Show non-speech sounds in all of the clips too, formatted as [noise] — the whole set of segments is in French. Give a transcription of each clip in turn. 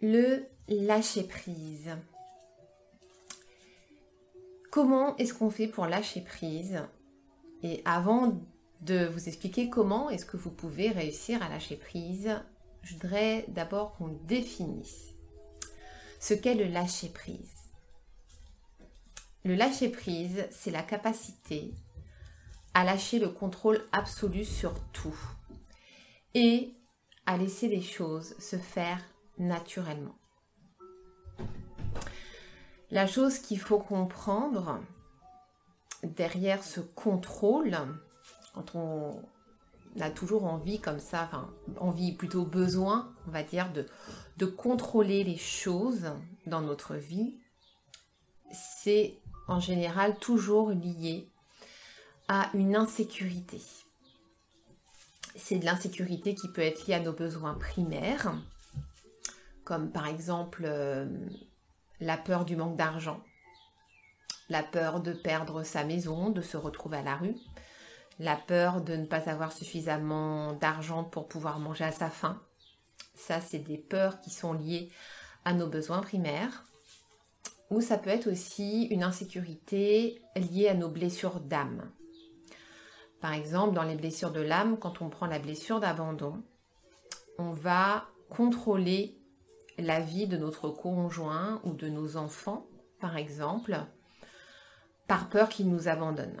Le lâcher prise. Comment est-ce qu'on fait pour lâcher prise? Et avant de vous expliquer comment est-ce que vous pouvez réussir à lâcher prise, je voudrais d'abord qu'on définisse ce qu'est le lâcher prise. Le lâcher prise, c'est la capacité à lâcher le contrôle absolu sur tout et à laisser les choses se faire naturellement. La chose qu'il faut comprendre derrière ce contrôle, quand on a toujours envie comme ça, enfin envie plutôt besoin, on va dire, de, de contrôler les choses dans notre vie, c'est en général toujours lié à une insécurité. C'est de l'insécurité qui peut être liée à nos besoins primaires, comme par exemple euh, la peur du manque d'argent, la peur de perdre sa maison, de se retrouver à la rue, la peur de ne pas avoir suffisamment d'argent pour pouvoir manger à sa faim. Ça, c'est des peurs qui sont liées à nos besoins primaires. Ou ça peut être aussi une insécurité liée à nos blessures d'âme. Par exemple, dans les blessures de l'âme, quand on prend la blessure d'abandon, on va contrôler la vie de notre conjoint ou de nos enfants, par exemple, par peur qu'ils nous abandonnent.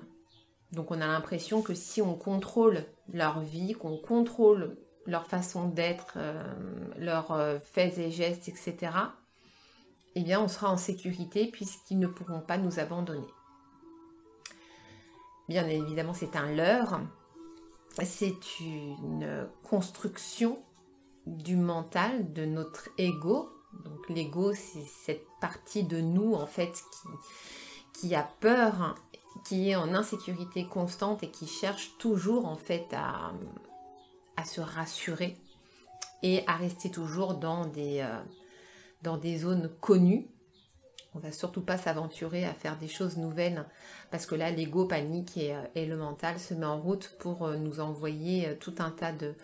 Donc on a l'impression que si on contrôle leur vie, qu'on contrôle leur façon d'être, euh, leurs euh, faits et gestes, etc., eh bien on sera en sécurité puisqu'ils ne pourront pas nous abandonner. Bien évidemment, c'est un leurre, c'est une construction du mental, de notre ego. Donc l'ego, c'est cette partie de nous en fait qui, qui a peur, qui est en insécurité constante et qui cherche toujours en fait à, à se rassurer et à rester toujours dans des, euh, dans des zones connues. On va surtout pas s'aventurer à faire des choses nouvelles parce que là l'ego panique et, euh, le mental se met en route pour euh, nous envoyer tout un tas de,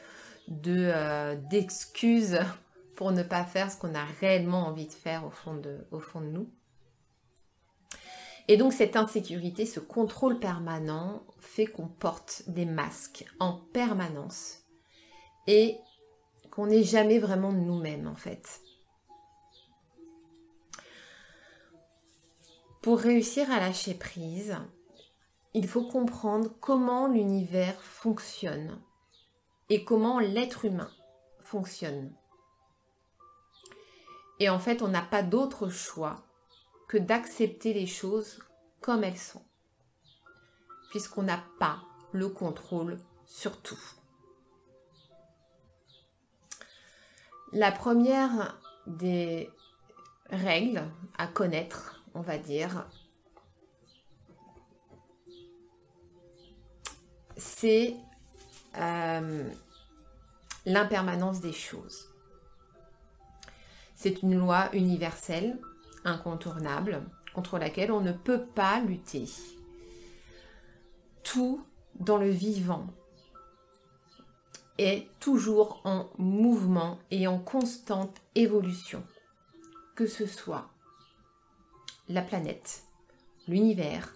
euh, d'excuses pour ne pas faire ce qu'on a réellement envie de faire au fond de nous. Et donc cette insécurité, ce contrôle permanent fait qu'on porte des masques en permanence et qu'on n'est jamais vraiment nous-mêmes en fait. Pour réussir à lâcher prise, il faut comprendre comment l'univers fonctionne et comment l'être humain fonctionne. Et en fait, on n'a pas d'autre choix que d'accepter les choses comme elles sont, puisqu'on n'a pas le contrôle sur tout. La première des règles à connaître, on va dire, c'est euh, l'impermanence des choses. C'est une loi universelle, incontournable, contre laquelle on ne peut pas lutter. Tout dans le vivant est toujours en mouvement et en constante évolution, que ce soit la planète, l'univers,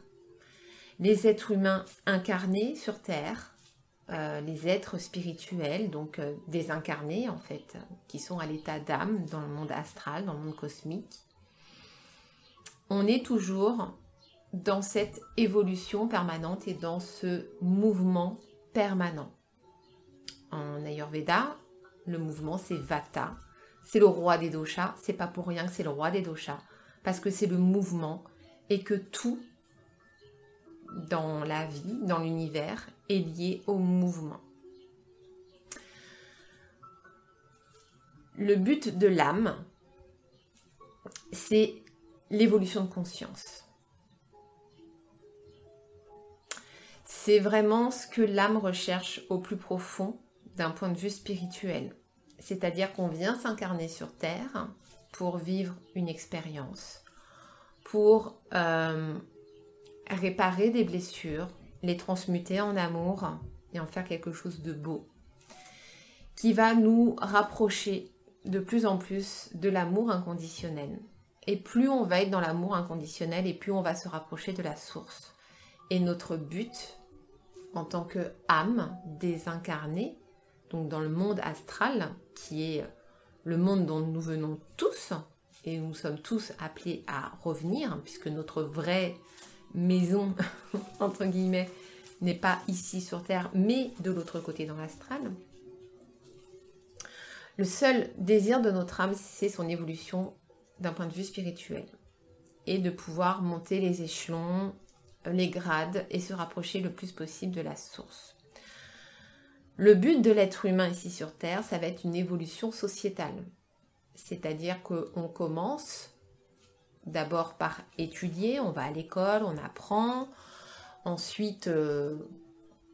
les êtres humains incarnés sur Terre, euh, les êtres spirituels, donc euh, désincarnés en fait, qui sont à l'état d'âme dans le monde astral, dans le monde cosmique. on est toujours dans cette évolution permanente et dans ce mouvement permanent. En Ayurveda, le mouvement c'est Vata. C'est le roi des doshas. C'est pas pour rien que c'est le roi des doshas. Parce que c'est le mouvement et que tout dans la vie, dans l'univers, est lié au mouvement. Le but de l'âme, c'est l'évolution de conscience. C'est vraiment ce que l'âme recherche au plus profond d'un point de vue spirituel. C'est-à-dire qu'on vient s'incarner sur Terre pour vivre une expérience, pour euh, réparer des blessures, les transmuter en amour et en faire quelque chose de beau, qui va nous rapprocher de plus en plus de l'amour inconditionnel. Et plus on va être dans l'amour inconditionnel et plus on va se rapprocher de la source. Et notre but en tant que âme désincarnée, donc dans le monde astral, qui est le monde dont nous venons tous, et nous sommes tous appelés à revenir, puisque notre vraie maison, [laughs] entre guillemets, n'est pas ici sur Terre, mais de l'autre côté dans l'astral. Le seul désir de notre âme, c'est son évolution d'un point de vue spirituel. Et de pouvoir monter les échelons, les grades et se rapprocher le plus possible de la source. Le but de l'être humain ici sur Terre, ça va être une évolution sociétale. C'est-à-dire qu'on commence d'abord par étudier, on va à l'école, on apprend, ensuite euh,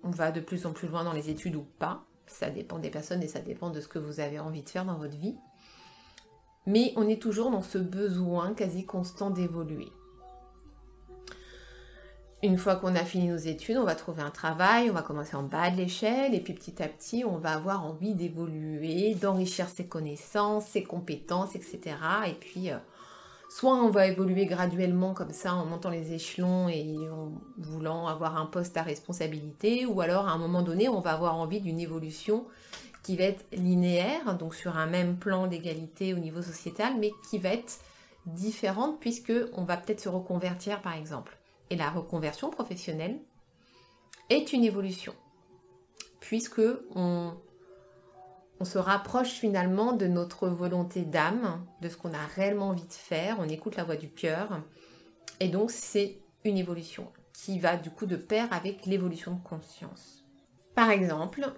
on va de plus en plus loin dans les études ou pas. Ça dépend des personnes et ça dépend de ce que vous avez envie de faire dans votre vie. Mais on est toujours dans ce besoin quasi constant d'évoluer. Une fois qu'on a fini nos études, on va trouver un travail, on va commencer en bas de l'échelle et puis petit à petit, on va avoir envie d'évoluer, d'enrichir ses connaissances, ses compétences, etc. Et puis, euh, soit on va évoluer graduellement comme ça en montant les échelons et en voulant avoir un poste à responsabilité, ou alors à un moment donné, on va avoir envie d'une évolution qui va être linéaire, donc sur un même plan d'égalité au niveau sociétal, mais qui va être différente puisque on va peut-être se reconvertir par exemple. Et la reconversion professionnelle est une évolution, puisque on, se rapproche finalement de notre volonté d'âme, de ce qu'on a réellement envie de faire, on écoute la voix du cœur, et donc c'est une évolution qui va du coup de pair avec l'évolution de conscience. Par exemple,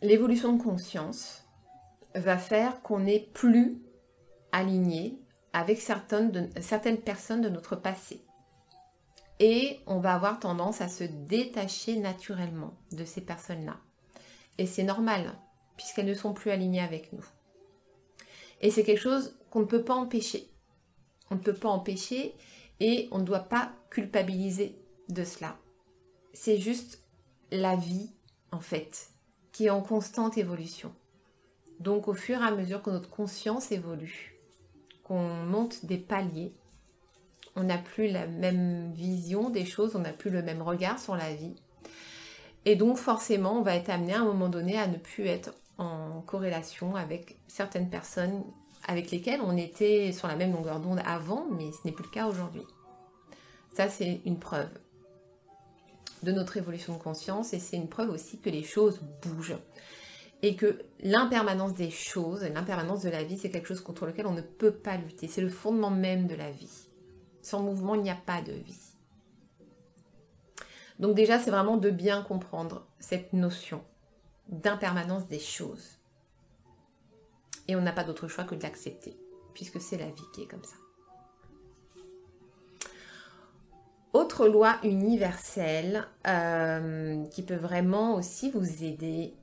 l'évolution de conscience va faire qu'on n'est plus aligné avec certaines personnes de notre passé et on va avoir tendance à se détacher naturellement de ces personnes-là. Et c'est normal, puisqu'elles ne sont plus alignées avec nous. Et c'est quelque chose qu'on ne peut pas empêcher. On ne peut pas empêcher et on ne doit pas culpabiliser de cela. C'est juste la vie, en fait, qui est en constante évolution. Donc au fur et à mesure que notre conscience évolue, qu'on monte des paliers, on n'a plus la même vision des choses, on n'a plus le même regard sur la vie. Et donc forcément, on va être amené à un moment donné à ne plus être en corrélation avec certaines personnes avec lesquelles on était sur la même longueur d'onde avant, mais ce n'est plus le cas aujourd'hui. Ça, c'est une preuve de notre évolution de conscience et c'est une preuve aussi que les choses bougent et que l'impermanence des choses, l'impermanence de la vie, c'est quelque chose contre lequel on ne peut pas lutter. C'est le fondement même de la vie. Sans mouvement, il n'y a pas de vie. Donc déjà, c'est vraiment de bien comprendre cette notion d'impermanence des choses. Et on n'a pas d'autre choix que de l'accepter, puisque c'est la vie qui est comme ça. Autre loi universelle euh, qui peut vraiment aussi vous aider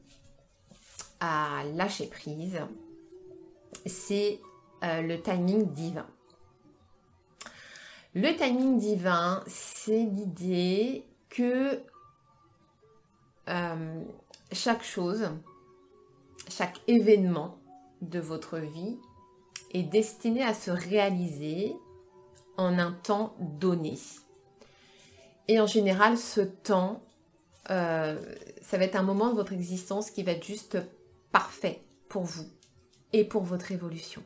à lâcher prise, c'est euh, le timing divin. Le timing divin, c'est l'idée que euh, chaque chose, chaque événement de votre vie est destiné à se réaliser en un temps donné. Et en général, ce temps, euh, ça va être un moment de votre existence qui va être juste parfait pour vous et pour votre évolution.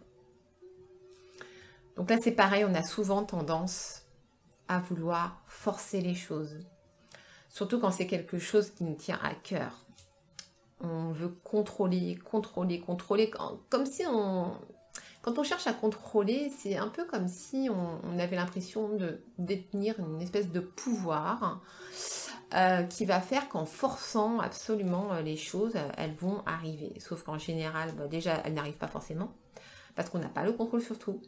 Donc là, c'est pareil, on a souvent tendance à vouloir forcer les choses. Surtout quand c'est quelque chose qui nous tient à cœur. On veut contrôler, contrôler, contrôler, comme si on... Quand on cherche à contrôler, c'est un peu comme si on, avait l'impression de détenir une espèce de pouvoir euh, qui va faire qu'en forçant absolument euh, les choses, elles vont arriver. Sauf qu'en général, bah, déjà, elles n'arrivent pas forcément, parce qu'on n'a pas le contrôle sur tout.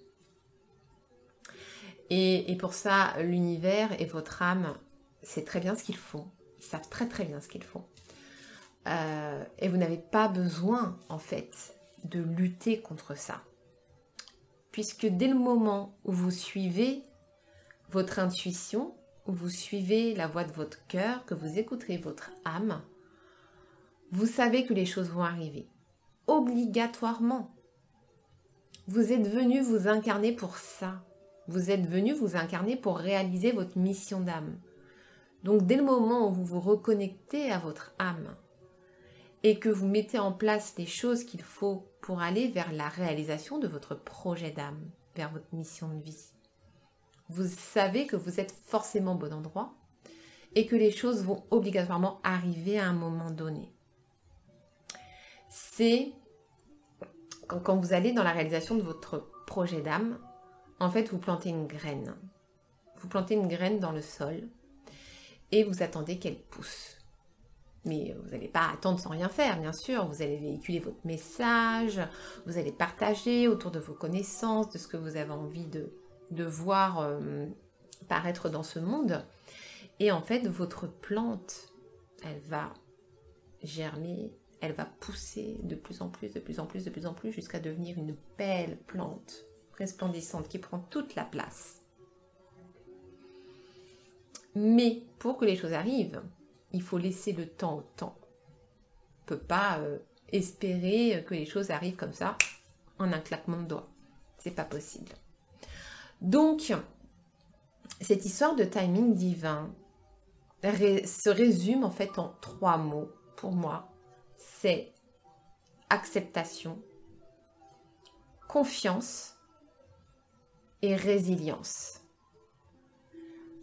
Et, pour ça, l'univers et votre âme, c'est très bien ce qu'ils font. Ils savent très très bien ce qu'ils font. Euh, et vous n'avez pas besoin, en fait, de lutter contre ça. Puisque dès le moment où vous suivez votre intuition, où vous suivez la voix de votre cœur, que vous écouterez votre âme, vous savez que les choses vont arriver. Obligatoirement. Vous êtes venu vous incarner pour ça. Vous êtes venu vous incarner pour réaliser votre mission d'âme. Donc dès le moment où vous vous reconnectez à votre âme et que vous mettez en place les choses qu'il faut pour aller vers la réalisation de votre projet d'âme, vers votre mission de vie, vous savez que vous êtes forcément au bon endroit et que les choses vont obligatoirement arriver à un moment donné. C'est quand vous allez dans la réalisation de votre projet d'âme, en fait, vous plantez une graine. Vous plantez une graine dans le sol et vous attendez qu'elle pousse. Mais vous n'allez pas attendre sans rien faire, bien sûr. Vous allez véhiculer votre message, vous allez partager autour de vos connaissances, de ce que vous avez envie de, voir euh, paraître dans ce monde. Et en fait, votre plante, elle va germer, elle va pousser de plus en plus, de plus en plus, de plus en plus, jusqu'à devenir une belle plante resplendissante qui prend toute la place. Mais pour que les choses arrivent, il faut laisser le temps au temps. On ne peut pas euh, espérer que les choses arrivent comme ça en un claquement de doigts. C'est pas possible. Donc, cette histoire de timing divin se résume en fait en trois mots pour moi. C'est acceptation, confiance et résilience.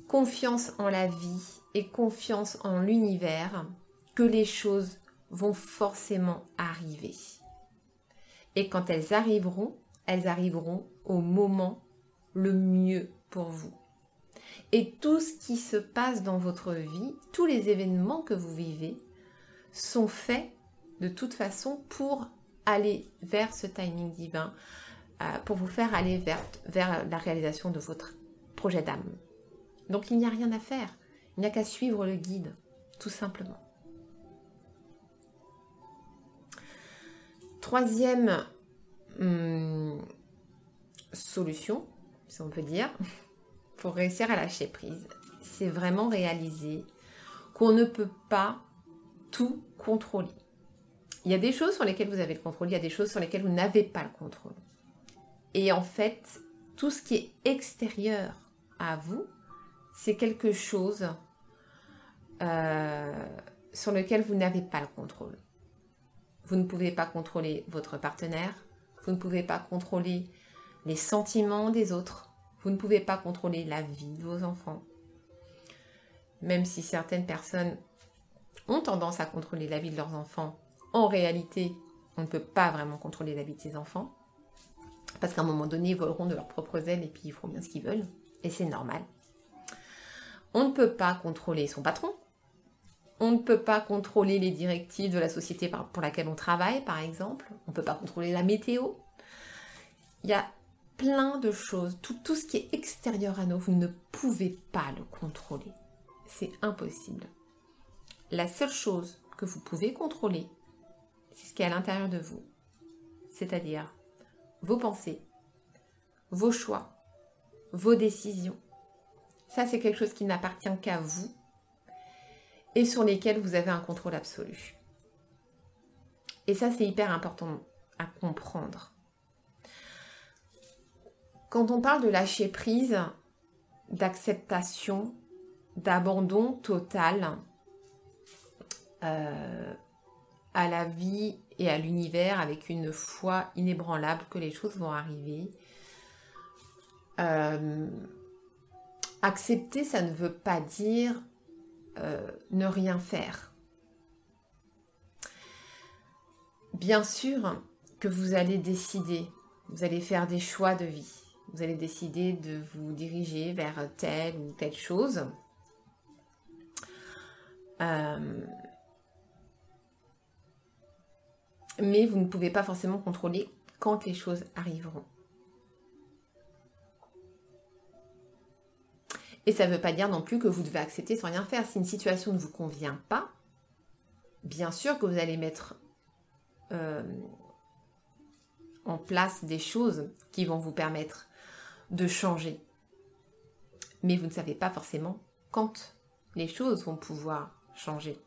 Confiance en la vie et confiance en l'univers que les choses vont forcément arriver. Et quand elles arriveront, elles arriveront au moment le mieux pour vous. Et tout ce qui se passe dans votre vie, tous les événements que vous vivez, sont faits de toute façon pour aller vers ce timing divin, euh, pour vous faire aller vers, vers la réalisation de votre projet d'âme. Donc il n'y a rien à faire, il n'y a qu'à suivre le guide, tout simplement. Troisième hum, solution, si on peut dire, [laughs] pour réussir à lâcher prise, c'est vraiment réaliser qu'on ne peut pas tout contrôler. Il y a des choses sur lesquelles vous avez le contrôle, il y a des choses sur lesquelles vous n'avez pas le contrôle. Et en fait, tout ce qui est extérieur à vous, c'est quelque chose euh, sur lequel vous n'avez pas le contrôle. Vous ne pouvez pas contrôler votre partenaire, vous ne pouvez pas contrôler les sentiments des autres. Vous ne pouvez pas contrôler la vie de vos enfants. Même si certaines personnes ont tendance à contrôler la vie de leurs enfants, en réalité, on ne peut pas vraiment contrôler la vie de ses enfants. Parce qu'à un moment donné, ils voleront de leurs propres ailes et puis ils feront bien ce qu'ils veulent. Et c'est normal. On ne peut pas contrôler son patron. On ne peut pas contrôler les directives de la société pour laquelle on travaille, par exemple. On ne peut pas contrôler la météo. Il y a plein de choses, tout, ce qui est extérieur à nous, vous ne pouvez pas le contrôler. C'est impossible. La seule chose que vous pouvez contrôler, c'est ce qui est à l'intérieur de vous. C'est-à-dire vos pensées, vos choix, vos décisions. C'est quelque chose qui n'appartient qu'à vous et sur lesquels vous avez un contrôle absolu. Et ça, c'est hyper important à comprendre. Quand on parle de lâcher prise, d'acceptation, d'abandon total euh, à la vie et à l'univers avec une foi inébranlable que les choses vont arriver, Euh, accepter, ça ne veut pas dire euh, ne rien faire. Bien sûr que vous allez décider, vous allez faire des choix de vie, vous allez décider de vous diriger vers telle ou telle chose. Euh, mais vous ne pouvez pas forcément contrôler quand les choses arriveront. Et ça ne veut pas dire non plus que vous devez accepter sans rien faire. Si une situation ne vous convient pas, bien sûr que vous allez mettre euh, en place des choses qui vont vous permettre de changer. Mais vous ne savez pas forcément quand les choses vont pouvoir changer.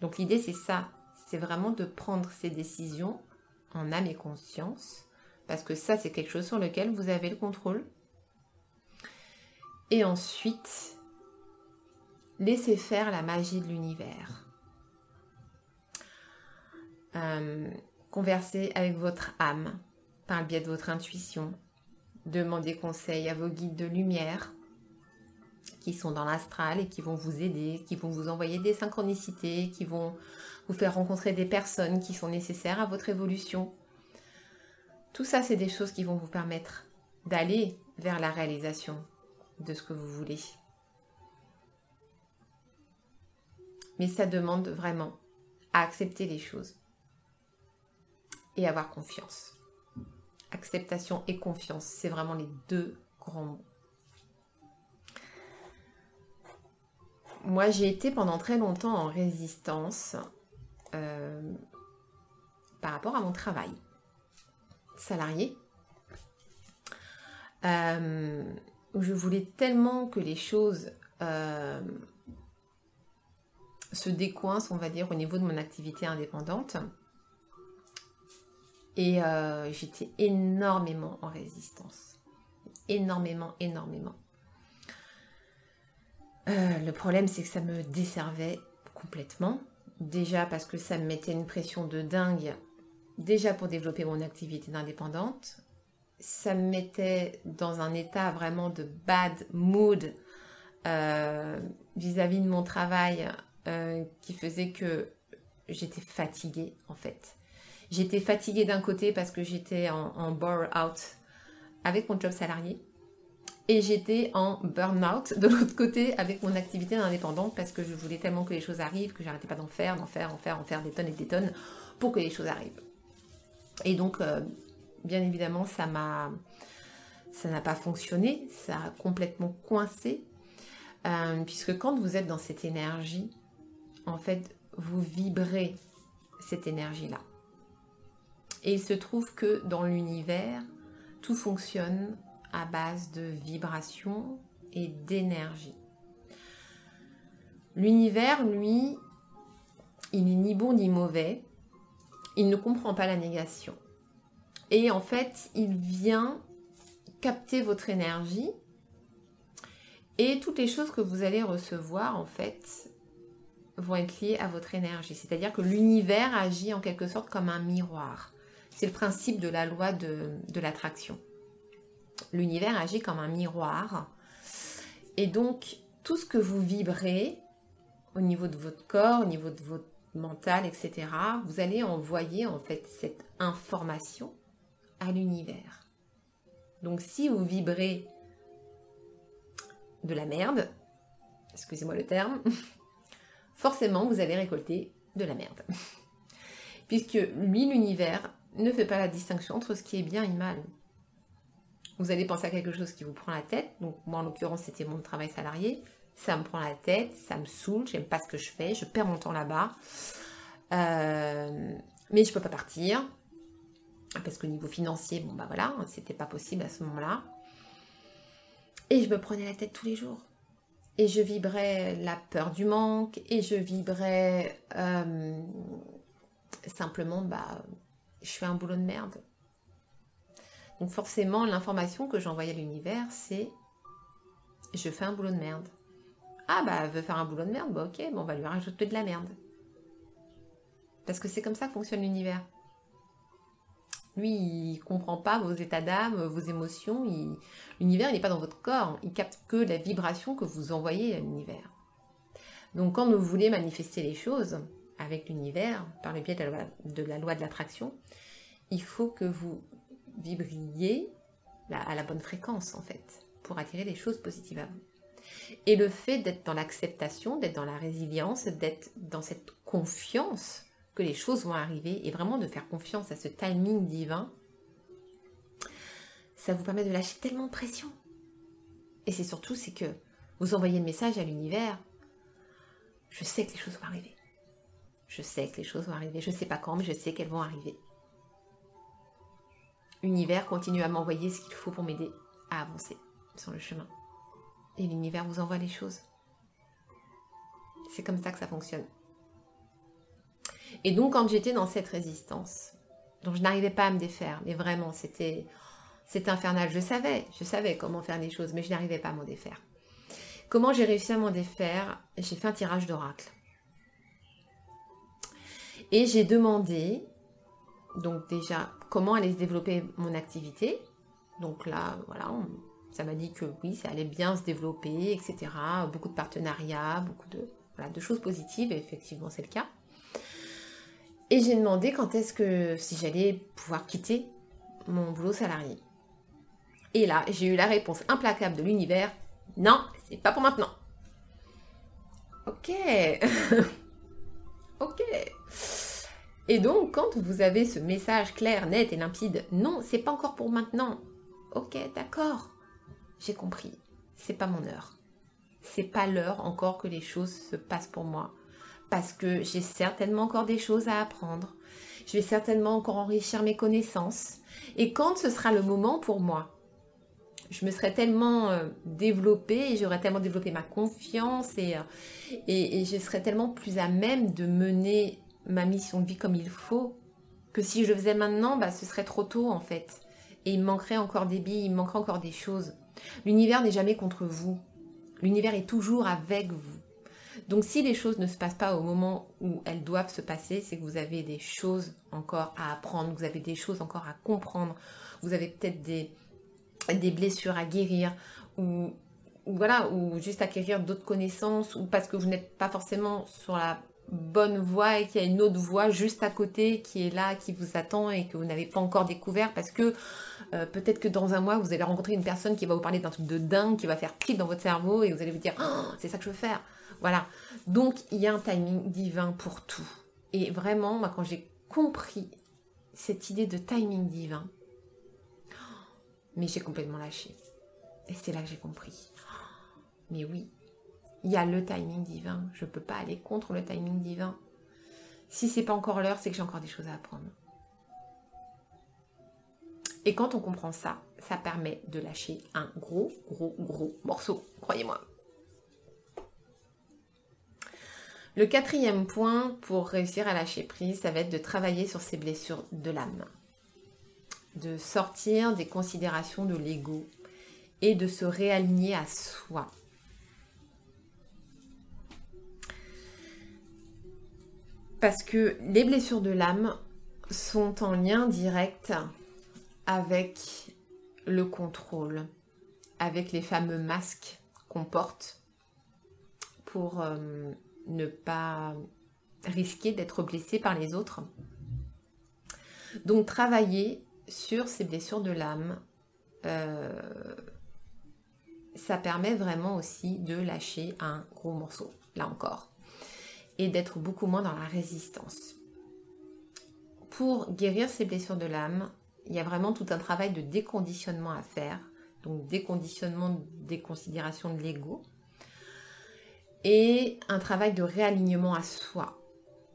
Donc l'idée c'est ça, c'est vraiment de prendre ces décisions en âme et conscience, parce que ça c'est quelque chose sur lequel vous avez le contrôle. Et ensuite, laissez faire la magie de l'univers. Euh, conversez avec votre âme par le biais de votre intuition. Demandez conseil à vos guides de lumière qui sont dans l'astral et qui vont vous aider, qui vont vous envoyer des synchronicités, qui vont vous faire rencontrer des personnes qui sont nécessaires à votre évolution. Tout ça, c'est des choses qui vont vous permettre d'aller vers la réalisation de ce que vous voulez. Mais ça demande vraiment à accepter les choses et avoir confiance. Acceptation et confiance, c'est vraiment les deux grands mots. Moi, j'ai été pendant très longtemps en résistance euh, par rapport à mon travail salarié. Euh, je voulais tellement que les choses euh, se décoincent, on va dire, au niveau de mon activité indépendante. Et j'étais énormément en résistance. Énormément, énormément. le problème, c'est que ça me desservait complètement. Déjà parce que ça me mettait une pression de dingue, déjà pour développer mon activité d'indépendante. Ça me mettait dans un état vraiment de bad mood euh, vis-à-vis de mon travail euh, qui faisait que j'étais fatiguée en fait. J'étais fatiguée d'un côté parce que j'étais en, en bore-out avec mon job salarié et j'étais en burn-out de l'autre côté avec mon activité d'indépendante parce que je voulais tellement que les choses arrivent que j'arrêtais pas d'en faire, d'en faire, d'en faire, d'en faire des tonnes et des tonnes pour que les choses arrivent. Et donc, euh, bien évidemment, ça m'a, ça n'a pas fonctionné, ça a complètement coincé, euh, puisque quand vous êtes dans cette énergie, en fait, vous vibrez cette énergie-là. Et il se trouve que dans l'univers, tout fonctionne à base de vibrations et d'énergie. L'univers, lui, il n'est ni bon ni mauvais, il ne comprend pas la négation. Et en fait, il vient capter votre énergie et toutes les choses que vous allez recevoir, en fait, vont être liées à votre énergie. C'est-à-dire que l'univers agit en quelque sorte comme un miroir. C'est le principe de la loi de, l'attraction l'univers agit comme un miroir. Et donc, tout ce que vous vibrez au niveau de votre corps, au niveau de votre mental, etc., vous allez envoyer en fait cette information à l'univers. Donc, si vous vibrez de la merde, excusez-moi le terme, [laughs] forcément vous allez récolter de la merde. [laughs] Puisque lui, l'univers, ne fait pas la distinction entre ce qui est bien et mal vous allez penser à quelque chose qui vous prend la tête. Donc moi en l'occurrence c'était mon travail salarié. Ça me prend la tête, ça me saoule, j'aime pas ce que je fais, je perds mon temps là-bas. Euh, mais je peux pas partir. Parce qu'au niveau financier, bon bah voilà, c'était pas possible à ce moment-là. Et je me prenais la tête tous les jours. Et je vibrais la peur du manque, et je vibrais euh, simplement, bah, je fais un boulot de merde. Donc forcément, l'information que j'envoie à l'univers, c'est je fais un boulot de merde. Ah bah elle veut faire un boulot de merde, bah ok, bon, on va lui rajouter de la merde. Parce que c'est comme ça que fonctionne l'univers. Lui, il comprend pas vos états d'âme, vos émotions. L'univers, il n'est pas dans votre corps. Il capte que la vibration que vous envoyez à l'univers. Donc, quand vous voulez manifester les choses avec l'univers, par le biais de la loi de, la loi de l'attraction, il faut que vous vibriez à la bonne fréquence, en fait, pour attirer des choses positives à vous. Et le fait d'être dans l'acceptation, d'être dans la résilience, d'être dans cette confiance les choses vont arriver et vraiment de faire confiance à ce timing divin, ça vous permet de lâcher tellement de pression. Et c'est surtout, c'est que vous envoyez le message à l'univers, je sais que les choses vont arriver. Je sais que les choses vont arriver. Je ne sais pas quand, mais je sais qu'elles vont arriver. L'univers continue à m'envoyer ce qu'il faut pour m'aider à avancer sur le chemin et l'univers vous envoie les choses. C'est comme ça que ça fonctionne. Et donc quand j'étais dans cette résistance, dont je n'arrivais pas à me défaire, mais vraiment c'était infernal. Je savais, je savais comment faire les choses, mais je n'arrivais pas à m'en défaire. Comment j'ai réussi à m'en défaire? J'ai fait un tirage d'oracle. Et j'ai demandé, donc déjà, comment allait se développer mon activité. Donc là, voilà, ça m'a dit que oui, ça allait bien se développer, etc. Beaucoup de partenariats, beaucoup de, de choses positives, et effectivement c'est le cas. Et j'ai demandé quand est-ce que, si j'allais pouvoir quitter mon boulot salarié. Et là, j'ai eu la réponse implacable de l'univers, non, c'est pas pour maintenant. Ok. [laughs] ok. Et donc, quand vous avez ce message clair, net et limpide, non, c'est pas encore pour maintenant. Ok, d'accord j'ai compris, c'est pas mon heure. C'est pas l'heure encore que les choses se passent pour moi. Parce que j'ai certainement encore des choses à apprendre. Je vais certainement encore enrichir mes connaissances. Et quand ce sera le moment pour moi, je me serai tellement euh, développée et j'aurais tellement développé ma confiance et, euh, et, je serais tellement plus à même de mener ma mission de vie comme il faut que si je le faisais maintenant, bah, ce serait trop tôt en fait. Et il manquerait encore des billes, il manquerait encore des choses. L'univers n'est jamais contre vous. L'univers est toujours avec vous. Donc si les choses ne se passent pas au moment où elles doivent se passer, c'est que vous avez des choses encore à apprendre, vous avez des choses encore à comprendre, vous avez peut-être des, des blessures à guérir ou, voilà, ou juste acquérir d'autres connaissances ou parce que vous n'êtes pas forcément sur la bonne voie et qu'il y a une autre voie juste à côté qui est là, qui vous attend et que vous n'avez pas encore découvert parce que euh, peut-être que dans un mois, vous allez rencontrer une personne qui va vous parler d'un truc de dingue, qui va faire clic dans votre cerveau et vous allez vous dire oh, c'est ça que je veux faire. Voilà. Donc il y a un timing divin pour tout. Et vraiment, moi, quand j'ai compris cette idée de timing divin, mais j'ai complètement lâché. Et c'est là que j'ai compris. Mais oui, il y a le timing divin. Je ne peux pas aller contre le timing divin. Si c'est pas encore l'heure, c'est que j'ai encore des choses à apprendre. Et quand on comprend ça, ça permet de lâcher un gros, gros, gros morceau, croyez-moi. Le quatrième point pour réussir à lâcher prise, ça va être de travailler sur ces blessures de l'âme. De sortir des considérations de l'ego et de se réaligner à soi. Parce que les blessures de l'âme sont en lien direct avec le contrôle, avec les fameux masques qu'on porte pour euh, ne pas risquer d'être blessé par les autres. Donc travailler sur ces blessures de l'âme, euh, ça permet vraiment aussi de lâcher un gros morceau, là encore et d'être beaucoup moins dans la résistance. Pour guérir ces blessures de l'âme, il y a vraiment tout un travail de déconditionnement à faire, donc déconditionnement des considérations de l'ego, et un travail de réalignement à soi,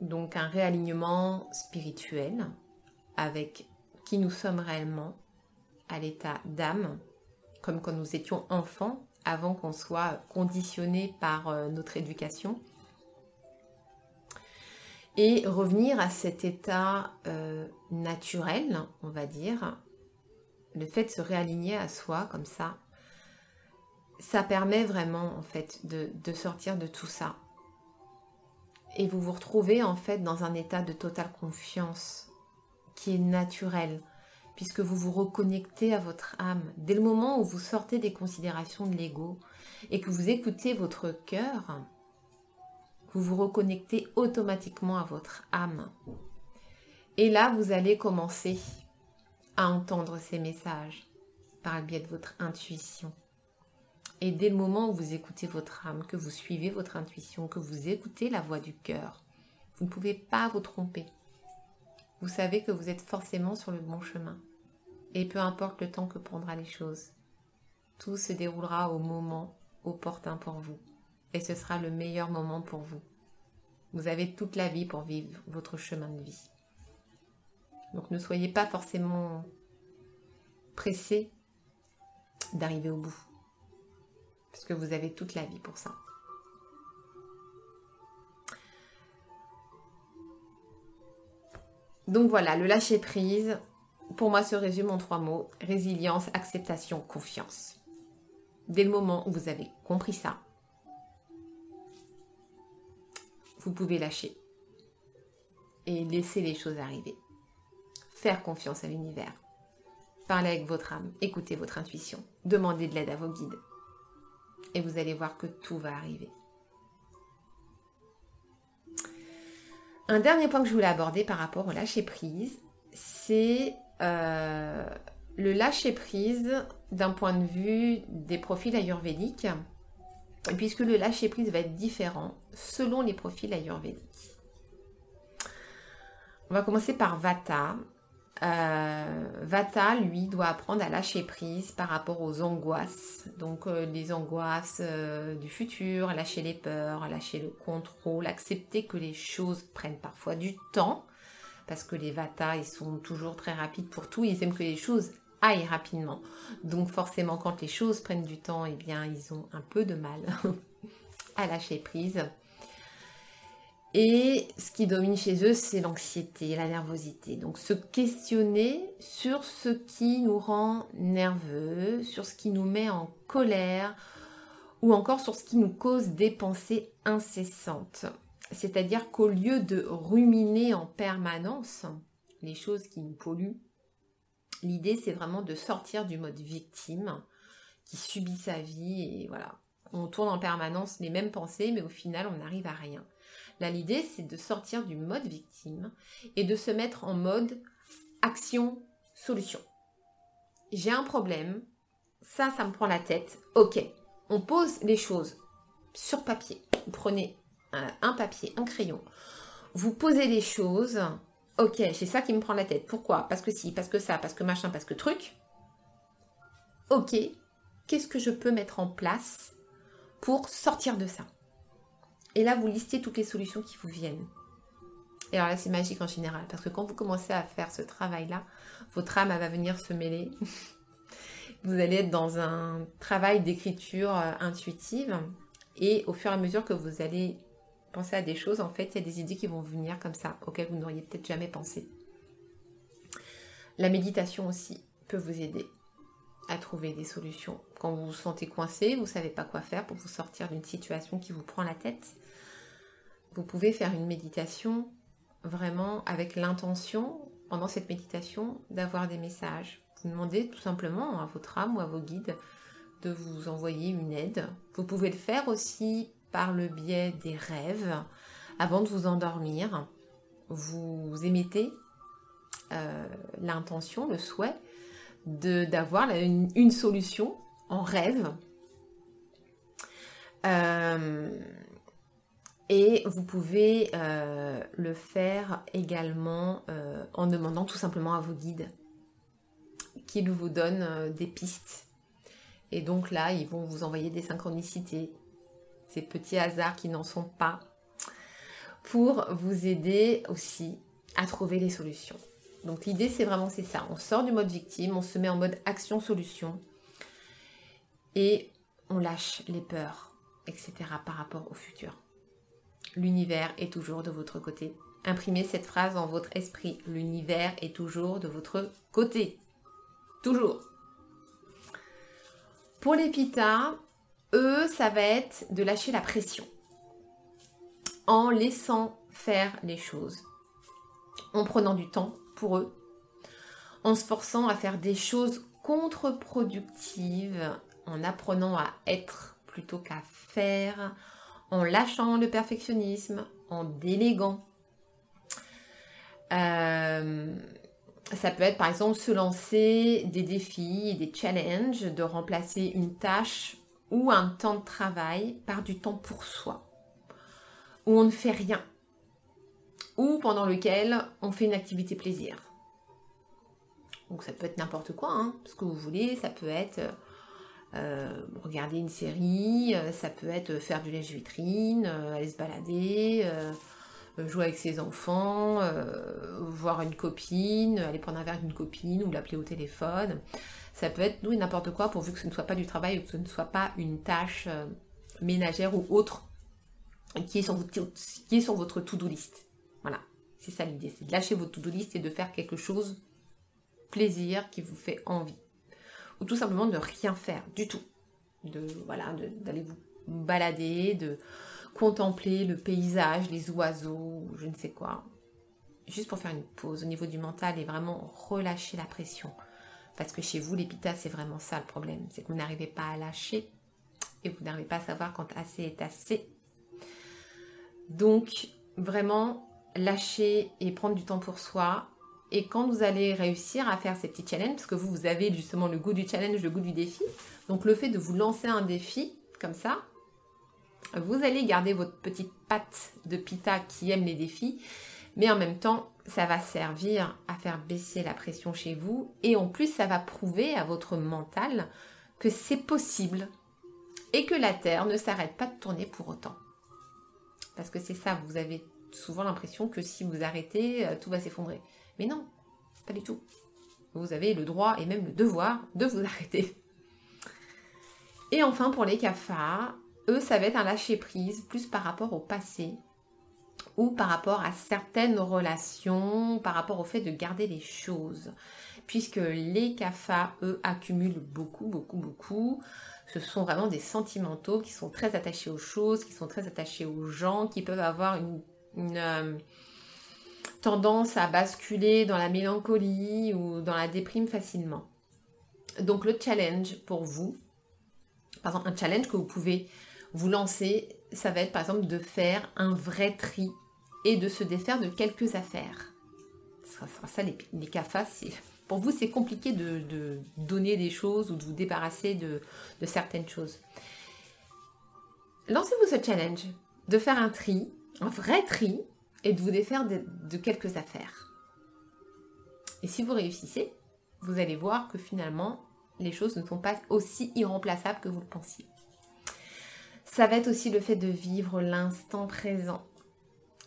donc un réalignement spirituel avec qui nous sommes réellement à l'état d'âme, comme quand nous étions enfants, avant qu'on soit conditionné par euh, notre éducation. Et revenir à cet état euh, naturel, on va dire, le fait de se réaligner à soi comme ça, ça permet vraiment en fait de, sortir de tout ça. Et vous vous retrouvez en fait dans un état de totale confiance qui est naturel. puisque vous vous reconnectez à votre âme. Dès le moment où vous sortez des considérations de l'ego et que vous écoutez votre cœur, vous vous reconnectez automatiquement à votre âme. Et là, vous allez commencer à entendre ces messages par le biais de votre intuition. Et dès le moment où vous écoutez votre âme, que vous suivez votre intuition, que vous écoutez la voix du cœur, vous ne pouvez pas vous tromper. Vous savez que vous êtes forcément sur le bon chemin. Et peu importe le temps que prendra les choses, tout se déroulera au moment opportun pour vous. Et ce sera le meilleur moment pour vous. Vous avez toute la vie pour vivre votre chemin de vie. Donc ne soyez pas forcément pressé d'arriver au bout. Parce que vous avez toute la vie pour ça. Donc voilà, le lâcher prise, pour moi, se résume en trois mots. Résilience, acceptation, confiance. Dès le moment où vous avez compris ça, vous pouvez lâcher et laisser les choses arriver. Faire confiance à l'univers. Parlez avec votre âme, écoutez votre intuition, demandez de l'aide à vos guides. Et vous allez voir que tout va arriver. Un dernier point que je voulais aborder par rapport au lâcher prise, c'est euh, le lâcher prise d'un point de vue des profils ayurvédiques, puisque le lâcher prise va être différent selon les profils ayurvédiques. On va commencer par Vata. Euh, Vata, lui, doit apprendre à lâcher prise par rapport aux angoisses. Donc euh, les angoisses du futur, lâcher les peurs, lâcher le contrôle, accepter que les choses prennent parfois du temps parce que les Vata, ils sont toujours très rapides pour tout, ils aiment que les choses aillent rapidement. Donc forcément, quand les choses prennent du temps, eh bien, ils ont un peu de mal [laughs] à lâcher prise. Et ce qui domine chez eux, c'est l'anxiété, la nervosité. Donc se questionner sur ce qui nous rend nerveux, sur ce qui nous met en colère, ou encore sur ce qui nous cause des pensées incessantes. C'est-à-dire qu'au lieu de ruminer en permanence les choses qui nous polluent, l'idée c'est vraiment de sortir du mode victime qui subit sa vie et voilà. On tourne en permanence les mêmes pensées, mais au final on n'arrive à rien. L'idée c'est de sortir du mode victime et de se mettre en mode action-solution. J'ai un problème, ça, ça me prend la tête. Ok, on pose les choses sur papier. Prenez un papier, un crayon. Vous posez les choses. Ok, c'est ça qui me prend la tête. Pourquoi? Parce que si, parce que ça, parce que machin, parce que truc. Ok, qu'est-ce que je peux mettre en place pour sortir de ça? Et là, vous listez toutes les solutions qui vous viennent. Et alors là, c'est magique en général, parce que quand vous commencez à faire ce travail-là, votre âme va venir se mêler. [laughs] vous allez être dans un travail d'écriture euh, intuitive, et au fur et à mesure que vous allez Pensez à des choses, en fait, il y a des idées qui vont venir comme ça, auxquelles vous n'auriez peut-être jamais pensé. La méditation aussi peut vous aider à trouver des solutions. Quand vous vous sentez coincé, vous ne savez pas quoi faire pour vous sortir d'une situation qui vous prend la tête, vous pouvez faire une méditation vraiment avec l'intention, pendant cette méditation, d'avoir des messages. Vous demandez tout simplement à votre âme ou à vos guides de vous envoyer une aide. Vous pouvez le faire aussi par le biais des rêves. Avant de vous endormir, vous émettez euh, l'intention, le souhait d'avoir une, solution en rêve. Euh, et vous pouvez euh, le faire également en demandant tout simplement à vos guides qu'ils vous donnent des pistes. Et donc là, ils vont vous envoyer des synchronicités, ces petits hasards qui n'en sont pas, pour vous aider aussi à trouver les solutions. Donc l'idée c'est vraiment ça, on sort du mode victime, on se met en mode action-solution et on lâche les peurs, etc. par rapport au futur. L'univers est toujours de votre côté. Imprimez cette phrase dans votre esprit. L'univers est toujours de votre côté. Toujours. Pour les pitas, eux, ça va être de lâcher la pression en laissant faire les choses, en prenant du temps pour eux, en se forçant à faire des choses contre-productives, en apprenant à être plutôt qu'à faire, en lâchant le perfectionnisme, en déléguant. Euh, ça peut être par exemple se lancer des défis, des challenges, de remplacer une tâche ou un temps de travail par du temps pour soi, où on ne fait rien, ou pendant lequel on fait une activité plaisir. Donc ça peut être n'importe quoi, hein, ce que vous voulez, ça peut être euh, regarder une série, euh, ça peut être faire du lèche-vitrine, euh, aller se balader, jouer avec ses enfants, voir une copine, aller prendre un verre avec une copine ou l'appeler au téléphone. Ça peut être oui, n'importe quoi pourvu que ce ne soit pas du travail ou que ce ne soit pas une tâche euh, ménagère ou autre qui est sur, qui est sur votre to-do list. Voilà, c'est ça l'idée, c'est de lâcher votre to-do list et de faire quelque chose plaisir qui vous fait envie. Ou tout simplement de rien faire du tout. De voilà, d'aller vous balader, de contempler le paysage, les oiseaux, je ne sais quoi. Juste pour faire une pause au niveau du mental et vraiment relâcher la pression. Parce que chez vous, l'épita, c'est vraiment ça le problème. C'est que vous n'arrivez pas à lâcher et vous n'arrivez pas à savoir quand assez est assez. Donc, vraiment, lâcher et prendre du temps pour soi. Et quand vous allez réussir à faire ces petits challenges, parce que vous, vous avez justement le goût du challenge, le goût du défi. Donc, le fait de vous lancer un défi comme ça, vous allez garder votre petite patte de pita qui aime les défis mais en même temps, ça va servir à faire baisser la pression chez vous et en plus, ça va prouver à votre mental que c'est possible et que la Terre ne s'arrête pas de tourner pour autant. Parce que c'est ça, vous avez souvent l'impression que si vous arrêtez, euh, tout va s'effondrer. Mais non, pas du tout. Vous avez le droit et même le devoir de vous [laughs] arrêter. Et enfin, pour les cafards, eux, ça va être un lâcher-prise plus par rapport au passé ou par rapport à certaines relations, par rapport au fait de garder les choses. Puisque les CAFA, eux, accumulent beaucoup, beaucoup, beaucoup. Ce sont vraiment des sentimentaux qui sont très attachés aux choses, qui sont très attachés aux gens, qui peuvent avoir une, euh, tendance à basculer dans la mélancolie ou dans la déprime facilement. Donc le challenge pour vous, par exemple un challenge que vous pouvez vous lancer, ça va être par exemple de faire un vrai tri et de se défaire de quelques affaires. Ça sera ça les, les CAFA. Pour vous, c'est compliqué de, donner des choses ou de vous débarrasser de, certaines choses. Lancez-vous ce challenge de faire un tri, un vrai tri, et de vous défaire de, quelques affaires. Et si vous réussissez, vous allez voir que finalement, les choses ne sont pas aussi irremplaçables que vous le pensiez. Ça va être aussi le fait de vivre l'instant présent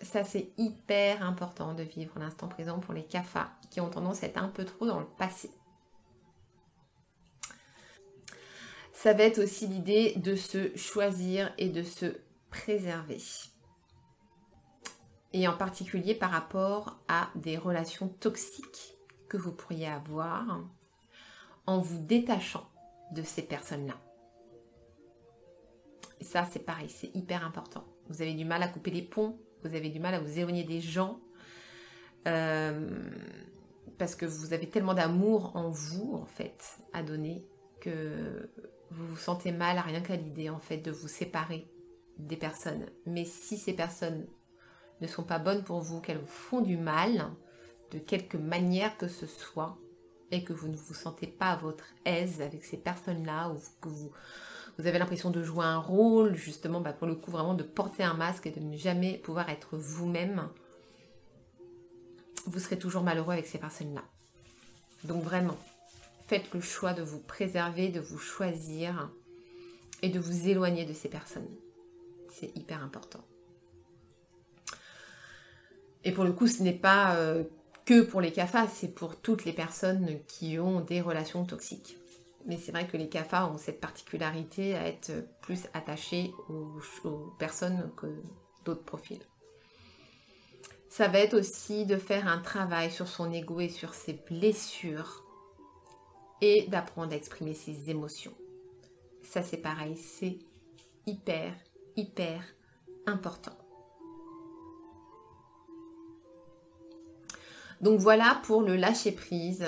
ça c'est hyper important de vivre l'instant présent pour les CAFA qui ont tendance à être un peu trop dans le passé. Ça va être aussi l'idée de se choisir et de se préserver. Et en particulier par rapport à des relations toxiques que vous pourriez avoir en vous détachant de ces personnes-là. Et ça, c'est pareil, c'est hyper important. Vous avez du mal à couper les ponts vous avez du mal à vous éloigner des gens euh, parce que vous avez tellement d'amour en vous en fait à donner que vous vous sentez mal à rien qu'à l'idée en fait de vous séparer des personnes. Mais si ces personnes ne sont pas bonnes pour vous, qu'elles vous font du mal de quelque manière que ce soit et que vous ne vous sentez pas à votre aise avec ces personnes-là ou que vous avez l'impression de jouer un rôle, justement, bah, pour le coup, vraiment de porter un masque et de ne jamais pouvoir être vous-même, vous serez toujours malheureux avec ces personnes-là. Donc vraiment, faites le choix de vous préserver, de vous choisir et de vous éloigner de ces personnes. C'est hyper important. Et pour le coup, ce n'est pas euh, que pour les CAFA, c'est pour toutes les personnes qui ont des relations toxiques. Mais c'est vrai que les cafards ont cette particularité à être plus attachés aux, personnes que d'autres profils. Ça va être aussi de faire un travail sur son ego et sur ses blessures et d'apprendre à exprimer ses émotions. Ça c'est pareil, c'est hyper, hyper important. Donc voilà pour le lâcher prise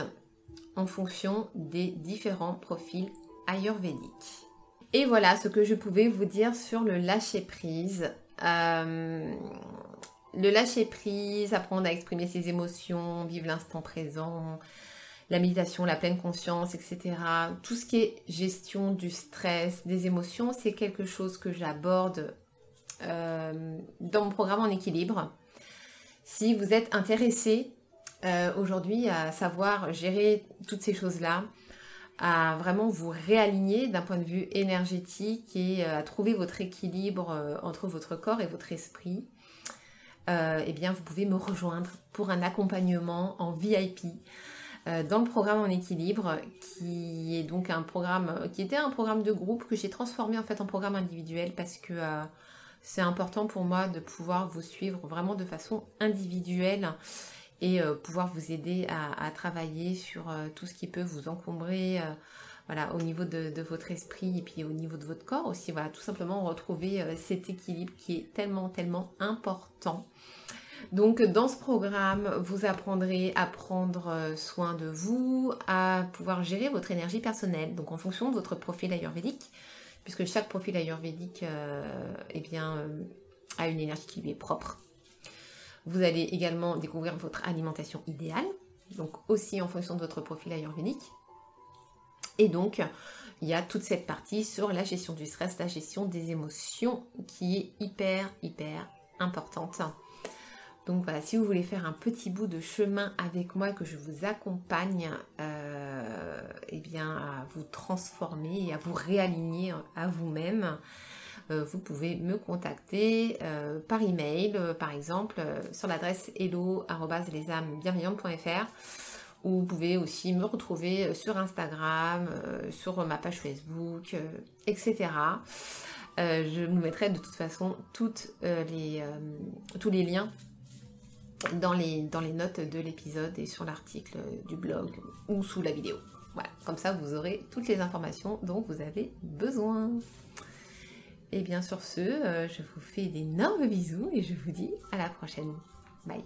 en fonction des différents profils ayurvédiques. Et voilà ce que je pouvais vous dire sur le lâcher prise. Euh, le lâcher prise, apprendre à exprimer ses émotions, vivre l'instant présent, la méditation, la pleine conscience, etc. Tout ce qui est gestion du stress, des émotions, c'est quelque chose que j'aborde euh, dans mon programme en équilibre. Si vous êtes intéressé euh, aujourd'hui à savoir gérer toutes ces choses-là, à vraiment vous réaligner d'un point de vue énergétique et euh, à trouver votre équilibre entre votre corps et votre esprit, eh bien vous pouvez me rejoindre pour un accompagnement en VIP dans le programme en équilibre qui est donc un programme qui était un programme de groupe que j'ai transformé en fait en programme individuel parce que c'est important pour moi de pouvoir vous suivre vraiment de façon individuelle et euh, pouvoir vous aider à, travailler sur euh, tout ce qui peut vous encombrer. Euh, voilà, au niveau de, votre esprit et puis au niveau de votre corps aussi, voilà, tout simplement retrouver cet équilibre qui est tellement, tellement important. Donc dans ce programme, vous apprendrez à prendre soin de vous, à pouvoir gérer votre énergie personnelle, donc en fonction de votre profil ayurvédique, puisque chaque profil ayurvédique eh bien, a une énergie qui lui est propre. Vous allez également découvrir votre alimentation idéale, donc aussi en fonction de votre profil ayurvédique. Et donc, il y a toute cette partie sur la gestion du stress, la gestion des émotions qui est hyper, hyper importante. Donc voilà, si vous voulez faire un petit bout de chemin avec moi, que je vous accompagne, euh, eh bien, à vous transformer et à vous réaligner à vous-même, vous pouvez me contacter euh, par email, par exemple, sur l'adresse hello.lesamesbienveillantes.fr ou vous pouvez aussi me retrouver sur Instagram, sur ma page Facebook, etc. je vous mettrai de toute façon toutes, les, tous les liens dans les, dans les notes de l'épisode et sur l'article du blog ou sous la vidéo. Voilà, comme ça vous aurez toutes les informations dont vous avez besoin. Et bien sur ce, euh, je vous fais d'énormes bisous et je vous dis à la prochaine. Bye